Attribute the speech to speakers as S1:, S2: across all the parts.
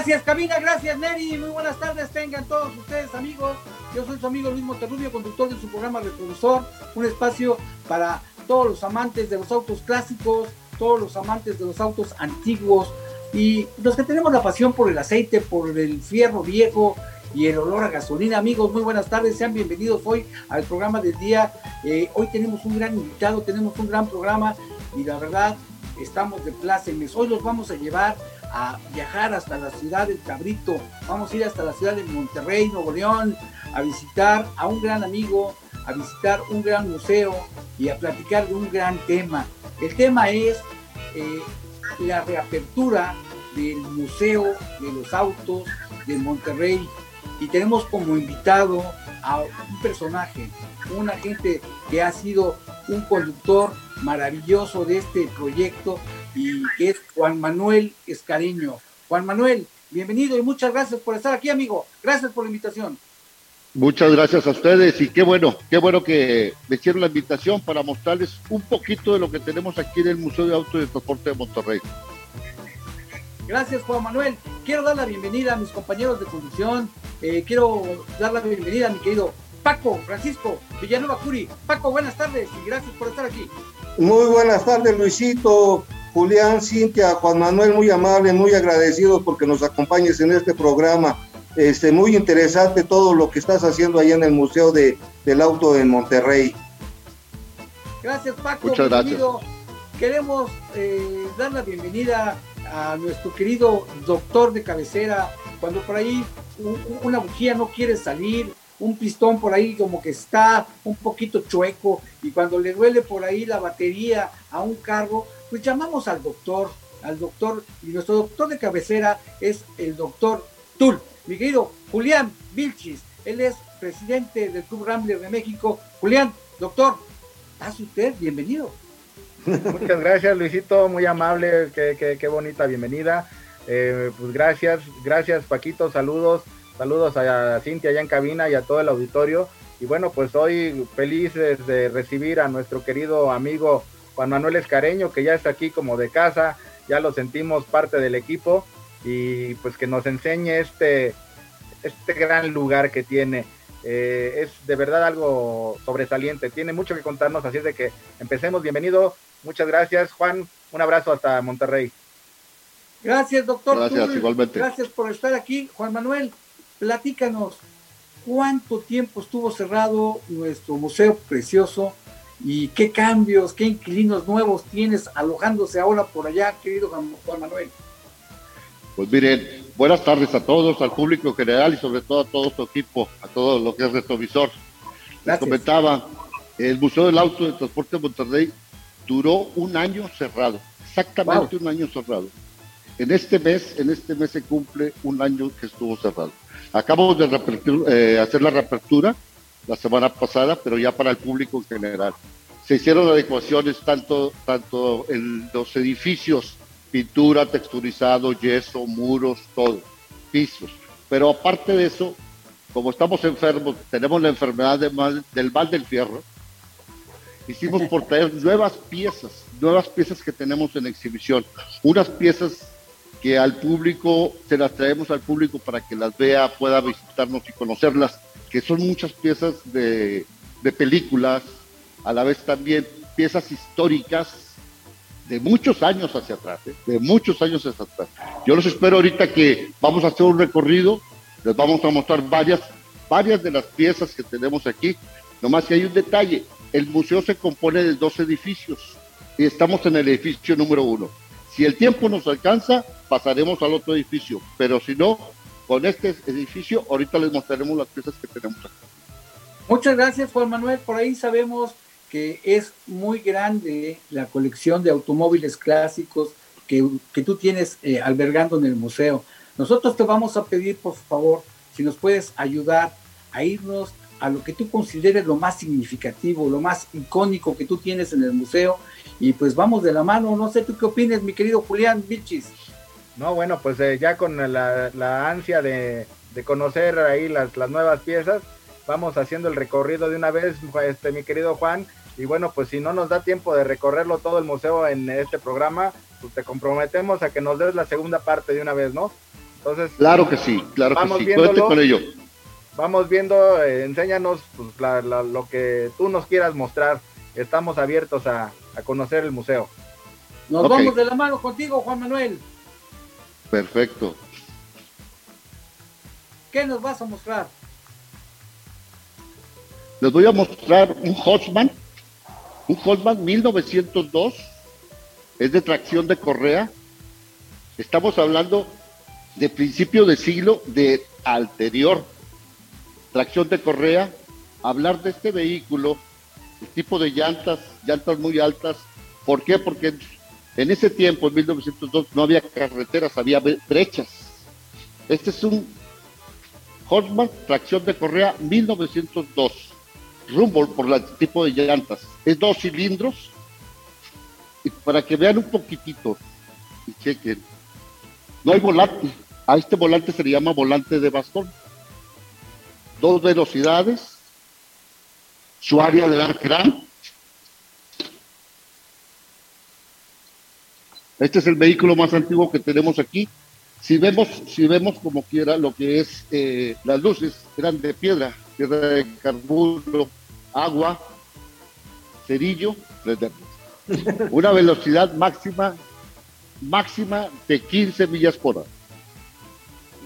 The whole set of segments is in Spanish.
S1: Gracias, cabina, gracias, Neri. Muy buenas tardes, tengan todos ustedes, amigos. Yo soy su amigo Luis Monterrubio, conductor de su programa Retrovisor, un espacio para todos los amantes de los autos clásicos, todos los amantes de los autos antiguos y los que tenemos la pasión por el aceite, por el fierro viejo y el olor a gasolina. Amigos, muy buenas tardes, sean bienvenidos hoy al programa del día. Eh, hoy tenemos un gran invitado, tenemos un gran programa y la verdad estamos de plácemes. Hoy los vamos a llevar a viajar hasta la ciudad del Cabrito, vamos a ir hasta la ciudad de Monterrey, Nuevo León, a visitar a un gran amigo, a visitar un gran museo y a platicar de un gran tema. El tema es eh, la reapertura del Museo de los Autos de Monterrey y tenemos como invitado a un personaje, un agente que ha sido un conductor maravilloso de este proyecto y que es Juan Manuel Escareño. Juan Manuel, bienvenido y muchas gracias por estar aquí, amigo. Gracias por la invitación.
S2: Muchas gracias a ustedes y qué bueno, qué bueno que me hicieron la invitación para mostrarles un poquito de lo que tenemos aquí en el Museo de Auto y Transporte de Monterrey.
S1: Gracias, Juan Manuel. Quiero dar la bienvenida a mis compañeros de conducción. Eh, quiero dar la bienvenida a mi querido Paco Francisco Villanueva Curi. Paco, buenas tardes y gracias por estar aquí.
S3: Muy buenas tardes, Luisito. Julián, Cintia, Juan Manuel, muy amable, muy agradecidos porque nos acompañes en este programa. Este, muy interesante todo lo que estás haciendo allá en el Museo de, del Auto en Monterrey.
S1: Gracias, Paco. Muchas gracias. Queremos eh, dar la bienvenida a nuestro querido doctor de cabecera. Cuando por ahí una bujía no quiere salir, un pistón por ahí como que está un poquito chueco y cuando le duele por ahí la batería a un carro, pues llamamos al doctor, al doctor, y nuestro doctor de cabecera es el doctor Tul, mi querido Julián Vilchis, él es presidente del Club Rambler de México. Julián, doctor, ¿estás usted? Bienvenido.
S4: Muchas gracias, Luisito, muy amable, qué, qué, bonita bienvenida. Eh, pues gracias, gracias Paquito, saludos, saludos a Cintia allá en cabina y a todo el auditorio. Y bueno, pues hoy felices de recibir a nuestro querido amigo Juan Manuel Escareño, que ya está aquí como de casa, ya lo sentimos parte del equipo y pues que nos enseñe este, este gran lugar que tiene. Eh, es de verdad algo sobresaliente, tiene mucho que contarnos, así es de que empecemos. Bienvenido, muchas gracias Juan, un abrazo hasta Monterrey.
S1: Gracias, doctor.
S2: Gracias, igualmente.
S1: Gracias por estar aquí. Juan Manuel, platícanos, ¿cuánto tiempo estuvo cerrado nuestro museo precioso y qué cambios, qué inquilinos nuevos tienes alojándose ahora por allá, querido Juan Manuel.
S2: Pues miren, buenas tardes a todos, al público general y sobre todo a todo su equipo, a todo lo que es retrovisor. Les comentaba, el Museo del Auto de Transporte de Monterrey duró un año cerrado, exactamente un año cerrado. En este mes, en este mes se cumple un año que estuvo cerrado. Acabamos de eh, hacer la reapertura la semana pasada, pero ya para el público en general. Se hicieron adecuaciones tanto, tanto en los edificios, pintura, texturizado, yeso, muros, todo, pisos. Pero aparte de eso, como estamos enfermos, tenemos la enfermedad del mal del fierro, hicimos por traer nuevas piezas, nuevas piezas que tenemos en exhibición, unas piezas que al público, se las traemos al público para que las vea, pueda visitarnos y conocerlas que son muchas piezas de, películas, a la vez también piezas históricas de muchos años hacia atrás, ¿eh? de muchos años hacia atrás. Yo los espero ahorita que vamos a hacer un recorrido, les vamos a mostrar varias, varias de las piezas que tenemos aquí. Nomás que hay un detalle, el museo se compone de dos edificios. y estamos en el edificio número uno. Si el tiempo nos alcanza, pasaremos al otro edificio, pero si no, con este edificio, ahorita les mostraremos las piezas que tenemos acá.
S1: Muchas gracias, Juan Manuel. Por ahí sabemos que es muy grande la colección de automóviles clásicos que, tú tienes eh, albergando en el museo. Nosotros te vamos a pedir, por favor, si nos puedes ayudar a irnos a lo que tú consideres lo más significativo, lo más icónico que tú tienes en el museo. Y pues vamos de la mano. No sé tú qué opinas, mi querido Julián Bichis.
S4: No, bueno, pues eh, ya con la, ansia de, conocer ahí las, las nuevas piezas, vamos haciendo el recorrido de una vez, este, mi querido Juan. Y bueno, pues si no nos da tiempo de recorrerlo todo el museo en este programa, pues te comprometemos a que nos des la segunda parte de una vez, ¿no?
S2: Entonces, claro que sí, claro que sí, con ello.
S4: Vamos viendo, eh, enséñanos pues, lo que tú nos quieras mostrar. Estamos abiertos a, conocer el museo.
S1: Nos vamos de la mano contigo, Juan Manuel.
S2: Perfecto.
S1: ¿Qué nos vas a mostrar?
S2: Les voy a mostrar un Hotman, un Hotman 1902, es de tracción de correa. Estamos hablando de principio de siglo de anterior. Tracción de correa, hablar de este vehículo, el tipo de llantas, llantas muy altas. ¿Por qué? Porque en ese tiempo, en 1902, no había carreteras, había brechas. Este es un Hotman, tracción de correa 1902 rumbo por el tipo de llantas. Es dos cilindros. Y para que vean un poquitito y chequen, no hay volante. A este volante se le llama volante de bastón. Dos velocidades. Su área de gran. Este es el vehículo más antiguo que tenemos aquí. Si vemos, si vemos como quiera lo que es eh, las luces, eran de piedra, piedra de carburo, agua, cerillo, Una velocidad máxima, máxima de 15 millas por hora.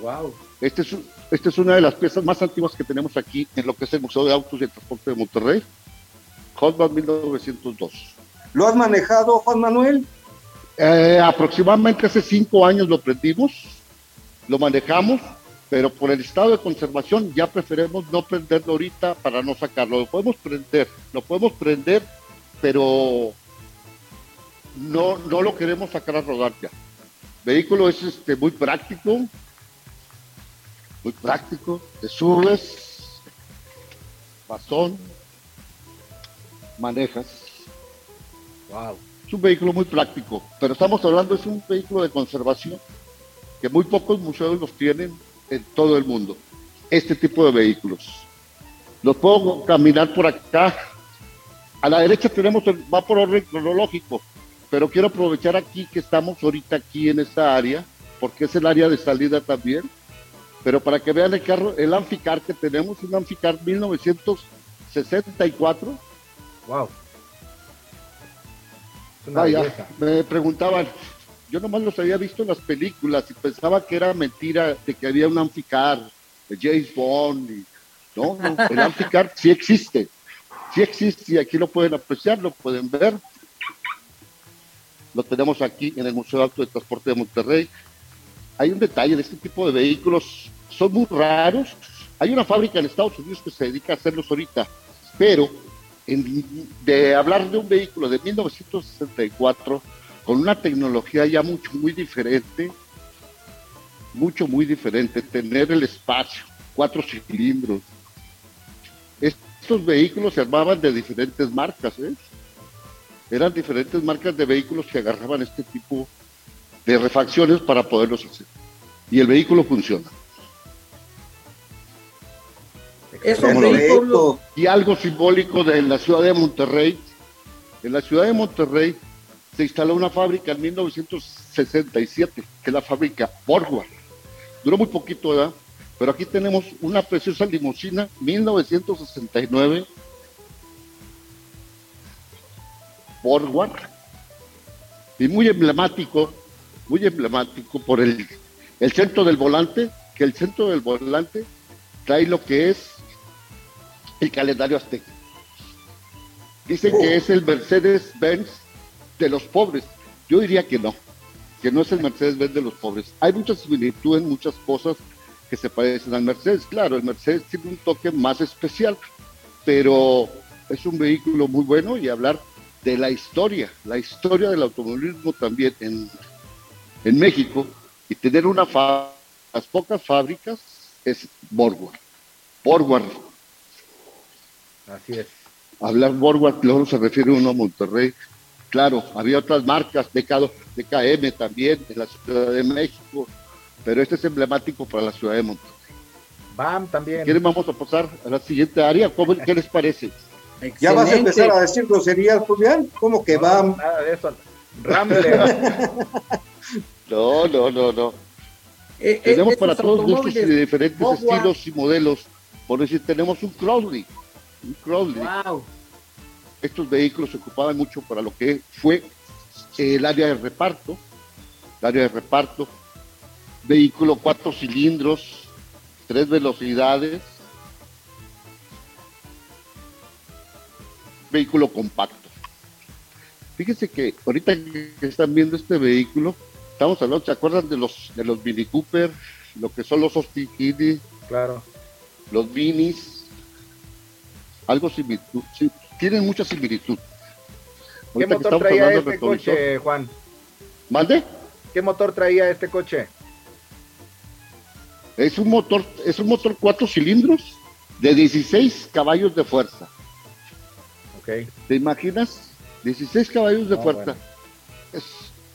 S1: Wow.
S2: Este es, esta es una de las piezas más antiguas que tenemos aquí en lo que es el Museo de Autos y Transporte de Monterrey. Hotman 1902.
S3: ¿Lo has manejado, Juan Manuel?
S2: Eh, aproximadamente hace cinco años lo prendimos, lo manejamos pero por el estado de conservación ya preferimos no prenderlo ahorita para no sacarlo. Lo podemos prender, lo podemos prender, pero no, no lo queremos sacar a rodar ya. El vehículo es este, muy práctico, muy práctico, te subes, bastón, manejas. Wow. Es un vehículo muy práctico, pero estamos hablando, es un vehículo de conservación que muy pocos museos los tienen en todo el mundo, este tipo de vehículos. Los puedo caminar por acá. A la derecha tenemos, el, va por orden cronológico, pero quiero aprovechar aquí que estamos ahorita aquí en esta área, porque es el área de salida también. Pero para que vean el carro, el Amficar que tenemos, un Amficar 1964.
S4: Wow.
S2: Vaya, me preguntaban, yo nomás los había visto en las películas y pensaba que era mentira de que había un Amficar de James Bond. Y, no, el Amficar sí existe, sí existe y aquí lo pueden apreciar, lo pueden ver. Lo tenemos aquí en el Museo Alto de Transporte de Monterrey. Hay un detalle de este tipo de vehículos, son muy raros. Hay una fábrica en Estados Unidos que se dedica a hacerlos ahorita, pero de hablar de un vehículo de 1964 con una tecnología ya mucho, muy diferente, mucho, muy diferente, tener el espacio, cuatro cilindros. Estos vehículos se armaban de diferentes marcas, ¿eh? Eran diferentes marcas de vehículos que agarraban este tipo de refacciones para poderlos hacer. Y el vehículo funciona. Y algo simbólico de la ciudad de Monterrey. En la ciudad de Monterrey se instaló una fábrica en 1967, que es la fábrica Borgward. Duró muy poquito, ¿verdad? Pero aquí tenemos una preciosa limusina 1969 Borgward y muy emblemático, muy emblemático por el, el centro del volante, que el centro del volante trae lo que es el calendario azteca. Dicen que oh. es el Mercedes-Benz de los pobres. Yo diría que no, que no es el Mercedes-Benz de los pobres. Hay mucha similitud en muchas cosas que se parecen al Mercedes. Claro, el Mercedes tiene un toque más especial, pero es un vehículo muy bueno y hablar de la historia, la historia del automovilismo también en, en México y tener una las pocas fábricas es Borgward. Borgward.
S4: Así es.
S2: Hablar Borgward, luego se refiere uno a Monterrey. Claro, había otras marcas, DK, DKM también en la Ciudad de México, pero este es emblemático para la Ciudad de Monterrey.
S4: BAM también.
S2: ¿Quieren vamos a pasar a la siguiente área? ¿Cómo, ¿Qué les parece?
S3: Excelente. ¿Ya vas a empezar a decir groserías, Julián? ¿Cómo que
S4: no,
S3: BAM?
S4: Nada de eso. Rambler.
S2: no, no, no, no.
S1: Eh,
S2: tenemos
S1: eh,
S2: para
S1: estos
S2: todos gustos y de diferentes estilos y modelos. Por decir, tenemos un Crowley. Crowley.
S1: Wow.
S2: estos vehículos se ocupaban mucho para lo que fue el área de reparto, el área de reparto, vehículo cuatro cilindros, tres velocidades, vehículo compacto. Fíjense que ahorita que están viendo este vehículo, estamos hablando, ¿se acuerdan de los de los Mini Cooper, lo que son los Austin Kitty,
S4: claro.
S2: los Minis? Algo similitud, sí, tienen mucha similitud.
S4: ¿Qué motor traía este coche, Juan?
S2: ¿Mande?
S4: ¿Qué motor traía este coche?
S2: Es un motor, es un motor cuatro cilindros de 16 caballos de fuerza.
S4: Ok.
S2: ¿Te imaginas? 16 caballos de fuerza.
S4: bueno.
S2: Es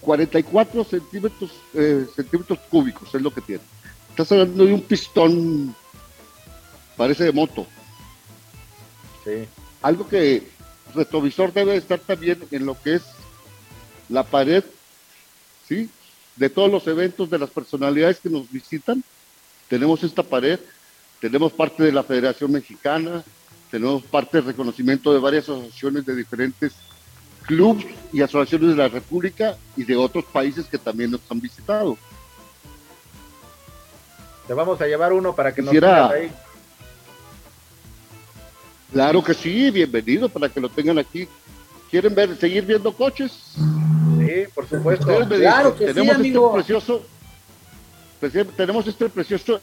S2: 44 centímetros, eh, centímetros cúbicos, es lo que tiene. Estás hablando de un pistón, parece de moto.
S4: Sí.
S2: Algo que retrovisor debe estar también en lo que es la pared, ¿sí? De todos los eventos, de las personalidades que nos visitan, tenemos esta pared, tenemos parte de la Federación Mexicana, tenemos parte del reconocimiento de varias asociaciones de diferentes clubes y asociaciones de la República y de otros países que también nos han visitado.
S4: Te vamos a llevar uno para que nos
S2: Quisiera-
S4: pongas ahí.
S2: Claro que sí, bienvenido para que lo tengan aquí. ¿Quieren ver, seguir viendo coches?
S4: Sí, por supuesto.
S1: Claro que sí,
S2: tenemos
S1: amigo.
S2: este precioso, preci- tenemos este precioso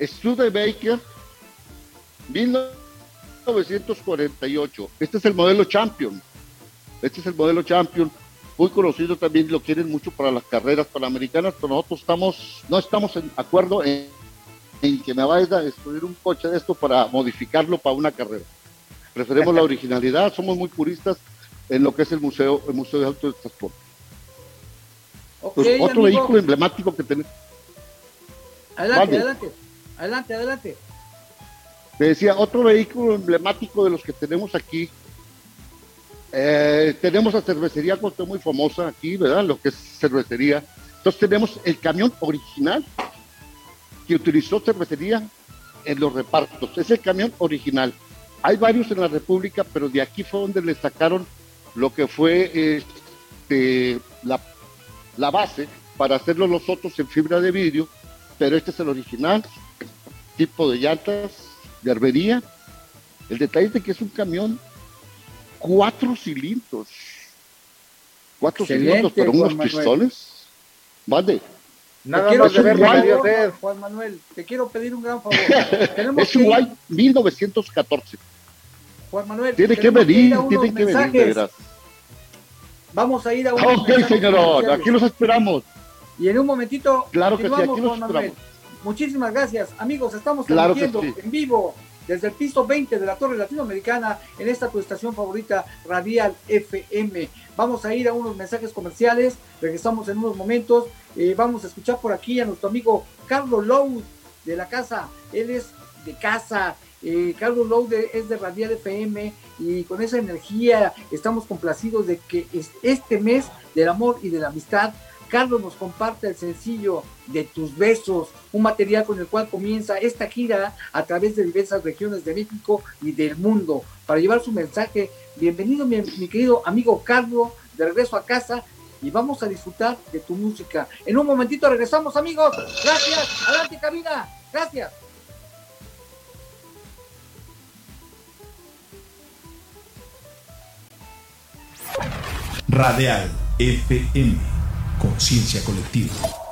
S2: Studebaker 1948. Este es el modelo Champion. Este es el modelo Champion, muy conocido también, lo quieren mucho para las carreras panamericanas, pero nosotros estamos, no estamos en acuerdo en, en que me vayas a destruir un coche de esto para modificarlo para una carrera. Preferimos la originalidad, somos muy puristas en lo que es el museo, el museo de auto de transporte. Pues otro
S1: amigo.
S2: vehículo emblemático que tenemos.
S1: Adelante,
S2: Vale.
S1: adelante. Adelante, adelante.
S2: Te decía, otro vehículo emblemático de los que tenemos aquí. eh, tenemos la cervecería Costa muy famosa aquí, ¿verdad? Lo que es cervecería. Entonces tenemos el camión original que utilizó cervecería en los repartos. Es el camión original. Hay varios en la República, pero de aquí fue donde le sacaron lo que fue este, la, la base para hacerlo los otros en fibra de vidrio, pero este es el original, tipo de llantas, de arbería. El detalle es de que es un camión cuatro cilindros. Cuatro
S1: Excelente,
S2: cilindros, pero unos
S1: Manuel.
S2: pistones. Vale.
S4: Nada más de
S1: un
S4: sed.
S1: Juan Manuel, te quiero pedir un gran favor. tenemos
S2: Es
S1: que
S2: un
S1: ir-
S2: White 1914.
S1: Juan Manuel,
S2: Tiene que venir, tiene que venir, de.
S1: Vamos a ir a unos
S2: Ok,
S1: mensajes
S2: señor, aquí los esperamos.
S1: Y en un momentito,
S2: Claro que sí, aquí los
S1: Juan Manuel.
S2: esperamos.
S1: Muchísimas gracias, amigos. Estamos
S2: Claro que
S1: transmitiendo
S2: sí.
S1: en vivo desde el piso 20 de la Torre Latinoamericana en esta tu estación favorita, Radial FM. Vamos a ir a unos mensajes comerciales. Regresamos en unos momentos. Vamos a escuchar por aquí a nuestro amigo Carlos Loud de la casa. Él es de casa. Carlos Loud de- es de Radial FM y con esa energía estamos complacidos de que es- este mes del amor y de la amistad Carlos nos comparte el sencillo de tus besos, un material con el cual comienza esta gira a través de diversas regiones de México y del mundo para llevar su mensaje. Bienvenido mi, mi querido amigo Carlos, de regreso a casa y vamos a disfrutar de tu música. En un momentito regresamos amigos. Gracias. Adelante cabina. Gracias.
S5: Radial FM, conciencia colectiva.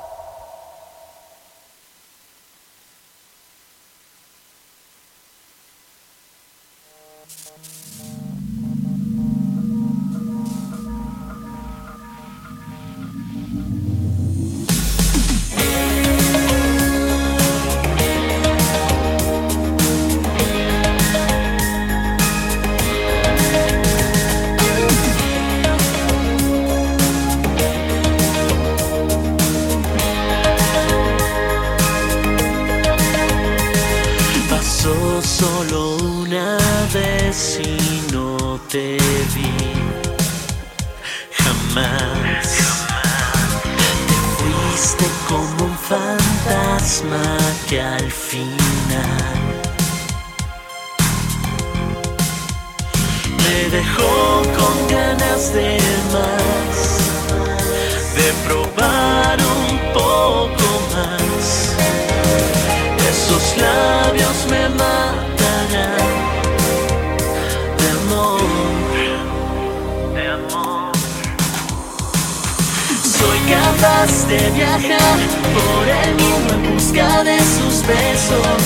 S5: Capaz de viajar por
S6: el mundo en busca
S7: de sus besos,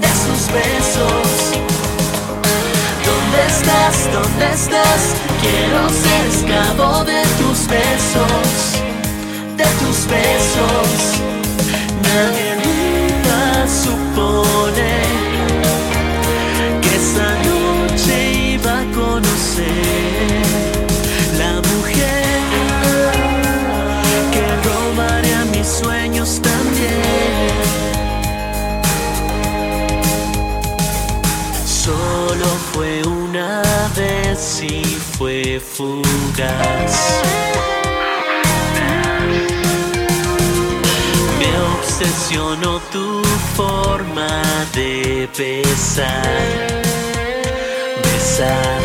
S7: de sus besos. ¿Dónde estás? ¿Dónde estás? Quiero ser esclavo de tus besos, de tus besos. Nadie nunca supone que esa noche iba a conocer. fue fugaz. Me obsesionó tu forma de besar, besar.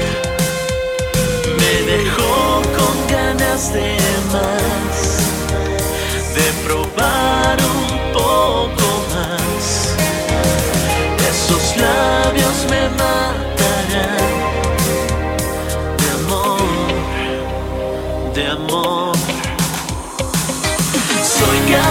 S7: Me dejó con ganas de más, de probar.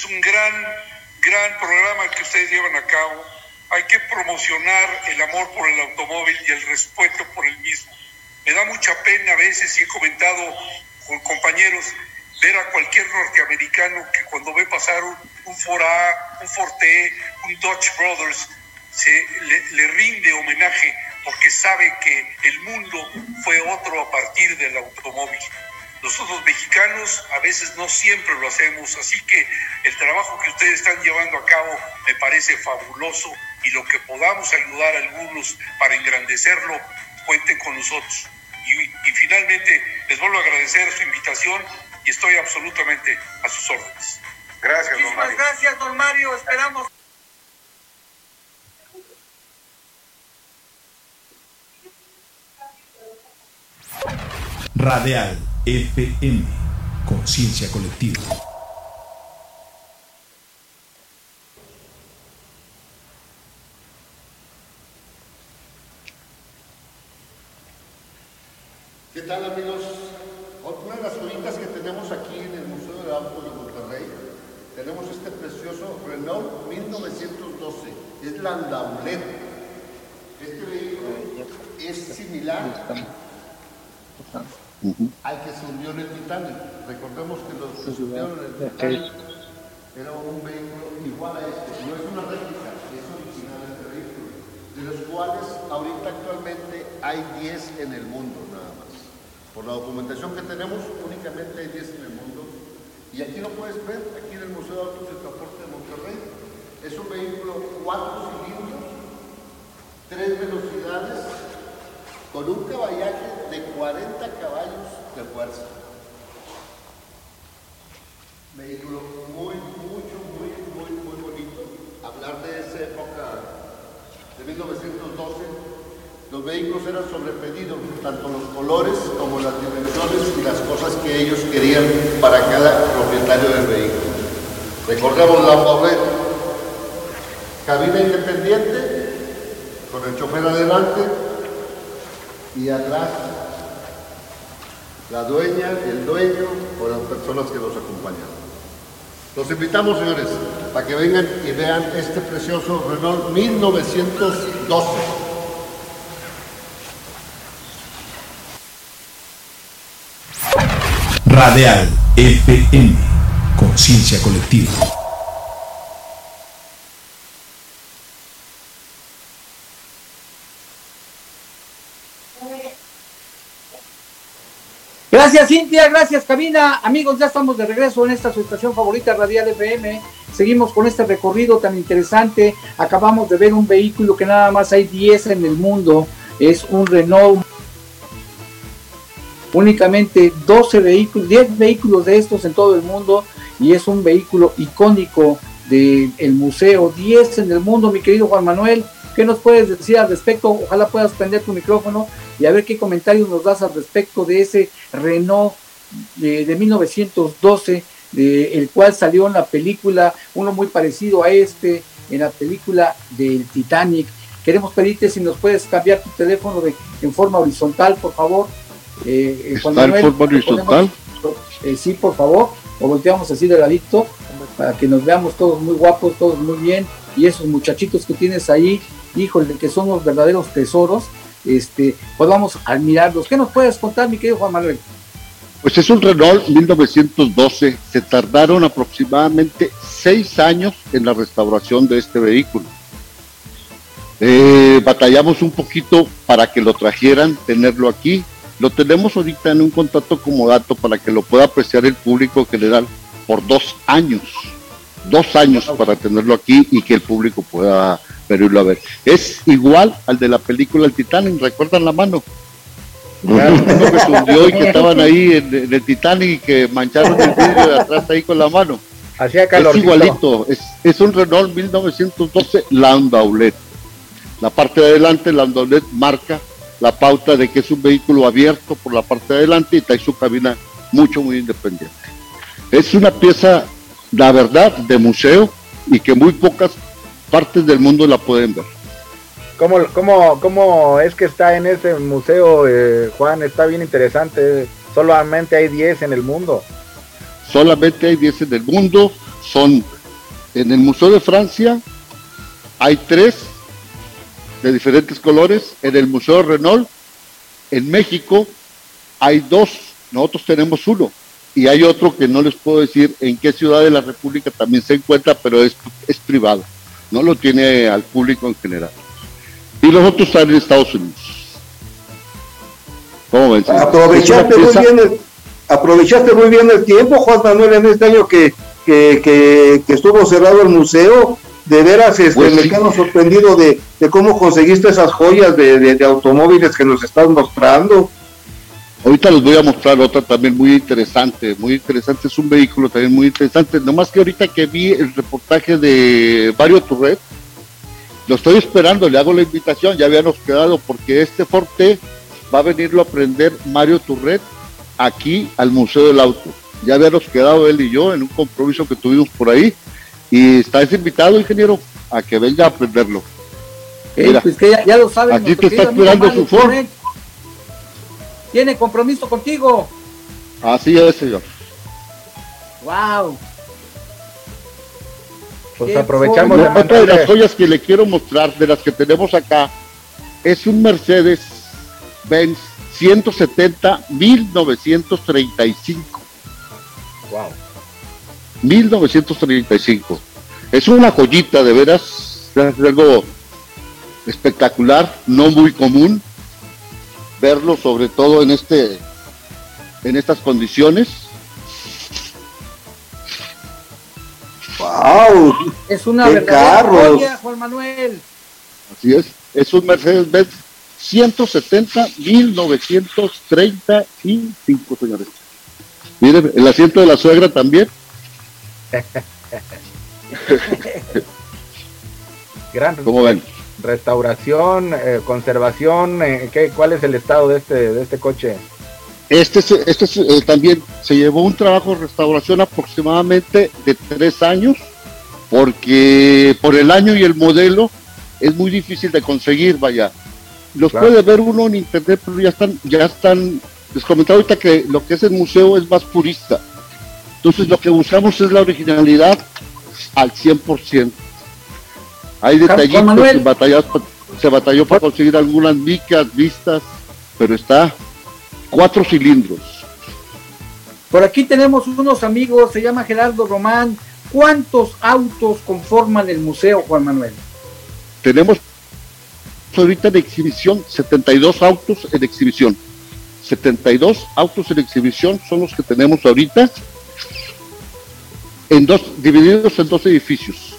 S7: Es un gran, gran programa que ustedes llevan a cabo. Hay que promocionar el amor por el automóvil y el respeto por el mismo. Me da mucha pena a veces y he comentado compañeros, ver a cualquier norteamericano que cuando ve pasar un, un Fora, un Forte, un Dodge Brothers, se le rinde homenaje porque sabe que el mundo fue otro a partir del automóvil. Nosotros mexicanos a veces no siempre lo hacemos, así que el trabajo que ustedes están llevando a cabo me parece fabuloso y lo que podamos ayudar a algunos para engrandecerlo, cuenten con nosotros. Y, y finalmente les vuelvo a agradecer su invitación y estoy absolutamente a sus órdenes. Gracias, don
S6: Muchísimas
S7: Mario.
S6: gracias, don Mario. Esperamos.
S5: Radial FM. Conciencia colectiva.
S2: ¿Qué tal amigos? Una de las joyitas que tenemos aquí en el Museo de Auto de Monterrey, tenemos este precioso Renault 1912, es Landaulet. Este vehículo es similar al que se hundió en el Titanic. Recordemos que los que se hundieron en el Titanic era un vehículo igual a este, no es una réplica, es original este vehículo, de los cuales ahorita actualmente hay 10 en el mundo nada más. Por la documentación que tenemos, únicamente hay 10 en el mundo. Y aquí lo puedes ver, aquí en el Museo de Autos y Transporte de Monterrey. Es un vehículo 4 cilindros, 3 velocidades, con un caballaje de 40 caballos de fuerza. Vehículo muy, mucho, muy, muy, muy bonito. Hablar de esa época de 1912 los vehículos eran sobre pedido, tanto los colores como las dimensiones y las cosas que ellos querían para cada propietario del vehículo. Recordemos la Fauret, cabina independiente, con el chofer adelante y atrás la dueña, el dueño o las personas que nos acompañan. Los invitamos, señores, para que vengan y vean este precioso Renault 1912.
S5: Radial FM. Conciencia colectiva.
S1: Gracias Cintia, gracias Cabina. Amigos, ya estamos de regreso en esta su estación favorita Radial FM. Seguimos con este recorrido tan interesante. Acabamos de ver un vehículo que nada más hay 10 en el mundo. Es un Renault. Únicamente 12 vehículos, 10 vehículos de estos en todo el mundo. Y es un vehículo icónico del museo. 10 en el mundo, mi querido Juan Manuel. ¿Qué nos puedes decir al respecto? Ojalá puedas prender tu micrófono y a ver qué comentarios nos das al respecto de ese Renault de, de 1912, de, el cual salió en la película, uno muy parecido a este, en la película del Titanic. Queremos pedirte si nos puedes cambiar tu teléfono de, en forma horizontal, por favor. Eh, Juan
S2: ¿Está en
S1: Manuel,
S2: forma horizontal?
S1: eh, sí, por favor, o volteamos así de ladito para que nos veamos todos muy guapos, todos muy bien. Y esos muchachitos que tienes ahí, híjole, que son los verdaderos tesoros, este, pues vamos a admirarlos. ¿Qué nos puedes contar, mi querido Juan Manuel?
S2: Pues es un Renault 1912. Se tardaron aproximadamente seis años en la restauración de este vehículo. Eh, batallamos un poquito para que lo trajeran, tenerlo aquí. Lo tenemos ahorita en un contrato como dato para que lo pueda apreciar el público general por dos años. Dos años para tenerlo aquí y que el público pueda verlo a ver. Es igual al de la película El Titanic, ¿recuerdan la mano? Uno que se hundió y que estaban ahí en, en el Titanic y que mancharon el vidrio de atrás ahí con la mano.
S4: Hacía
S2: Es igualito, es, es un Renault 1912 Landaulet. La parte de adelante, Landaulet marca la pauta de que es un vehículo abierto por la parte de adelante y trae su cabina mucho, muy independiente. Es una pieza, la verdad, de museo y que muy pocas partes del mundo la pueden ver.
S4: ¿Cómo, cómo, ¿Cómo es que está en ese museo, eh, Juan? Está bien interesante. Solamente hay 10 en el mundo.
S2: Solamente hay 10 en el mundo, son en el Museo de Francia, hay tres de diferentes colores, en el Museo Renault, en México hay dos nosotros tenemos uno y hay otro que no les puedo decir en qué ciudad de la República también se encuentra, pero es, es privado, no lo tiene al público en general. Y los otros están en Estados Unidos.
S3: ¿Cómo ven? Aprovechaste muy, bien el, aprovechaste muy bien el tiempo, Juan Manuel, en este año que, que, que, estuvo cerrado el museo. De veras, este, pues me quedo sorprendido de, de, cómo conseguiste esas joyas de, de, automóviles que nos estás mostrando.
S2: Ahorita les voy a mostrar otra también muy interesante, muy interesante, es un vehículo también muy interesante, nomás que ahorita que vi el reportaje de Mario Turret, lo estoy esperando, le hago la invitación, ya habíamos quedado, porque este Forte va a venirlo a aprender Mario Turret aquí al Museo del Auto. Ya habíamos quedado él y yo en un compromiso que tuvimos por ahí y está invitado, ingeniero, a que venga a aprenderlo.
S1: pues que ya, lo saben.
S2: Aquí te está esperando su Ford.
S1: Tiene compromiso contigo.
S2: Así es, señor.
S1: Wow.
S2: Pues aprovechamos. Otra de las joyas que le quiero mostrar, de las que tenemos acá, es un Mercedes Benz 170 1935. Wow. 1935. Es una joyita de veras, es algo espectacular, no muy común verlo sobre todo en este en estas condiciones.
S1: Wow, es una verdadera joya, Juan Manuel.
S2: Así es, es un Mercedes Benz 170 1935, señores. Miren, el asiento de la suegra también.
S4: Gran ¿Cómo ven? Restauración, eh, conservación, eh, ¿qué, ¿cuál es el estado de este, de este coche?
S2: Este, este eh, también se llevó un trabajo de restauración aproximadamente de tres años, porque por el año y el modelo es muy difícil de conseguir, vaya. Los puede ver uno en internet, pero ya están, ya están, les comentaba ahorita que lo que es el museo es más purista. Entonces lo que buscamos es la originalidad al 100%. Hay detallitos, se, se batalló para conseguir algunas micas, vistas, pero está cuatro cilindros.
S1: Por aquí tenemos unos amigos, se llama Gerardo Román. ¿Cuántos autos conforman el museo, Juan Manuel?
S2: Tenemos ahorita en exhibición 72 autos en exhibición. 72 autos en exhibición son los que tenemos ahorita en dos divididos en dos edificios.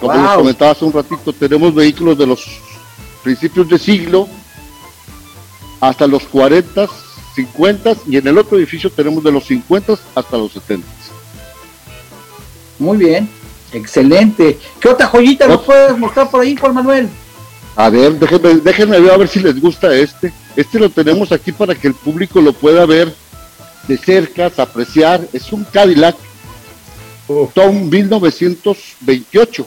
S2: Como les comentaba hace un ratito, tenemos vehículos de los principios de siglo hasta los 40, 50 y en el otro edificio tenemos de los 50 hasta los 70.
S1: Muy bien, excelente. ¿Qué otra joyita nos puedes mostrar por ahí, Juan Manuel?
S2: A ver, déjenme, déjenme ver a ver si les gusta este. Este lo tenemos aquí para que el público lo pueda ver de cerca, apreciar. Es un Cadillac Tom 1928.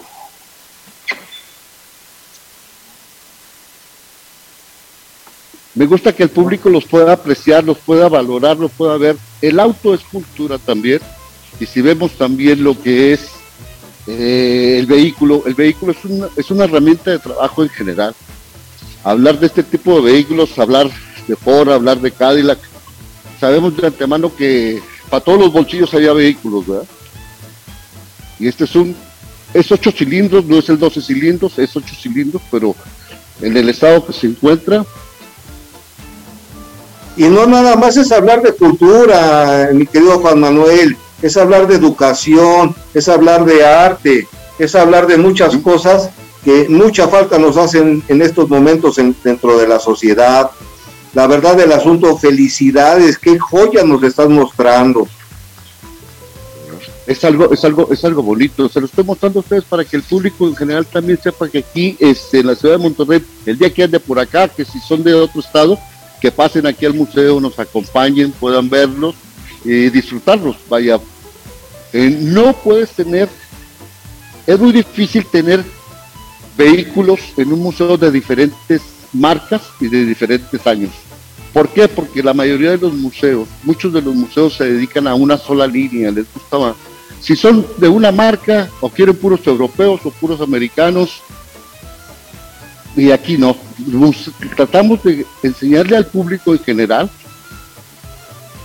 S2: Me gusta que el público los pueda apreciar, los pueda valorar, los pueda ver. El auto es cultura también. Y si vemos también lo que es eh, el vehículo, el vehículo es una, es una herramienta de trabajo en general. Hablar de este tipo de vehículos, hablar de Ford, hablar de Cadillac, sabemos de antemano que para todos los bolsillos había vehículos, ¿verdad? Y este es un, es 8 cilindros, no es el 12 cilindros, es 8 cilindros, pero en el estado que se encuentra.
S3: Y no nada más es hablar de cultura, mi querido Juan Manuel, es hablar de educación, es hablar de arte, es hablar de muchas cosas que mucha falta nos hacen en estos momentos dentro de la sociedad. La verdad del asunto, felicidades, qué joya nos estás mostrando.
S2: Es algo, es algo, es algo bonito. Se lo estoy mostrando a ustedes para que el público en general también sepa que aquí, este, en la ciudad de Monterrey, el día que ande por acá, que si son de otro estado, que pasen aquí al museo, nos acompañen, puedan verlos y disfrutarlos. Vaya, eh, no puedes tener, es muy difícil tener vehículos en un museo de diferentes marcas y de diferentes años. ¿Por qué? Porque la mayoría de los museos, muchos de los museos se dedican a una sola línea, les gusta más. Si son de una marca o quieren puros europeos o puros americanos, y aquí no. Tratamos de enseñarle al público en general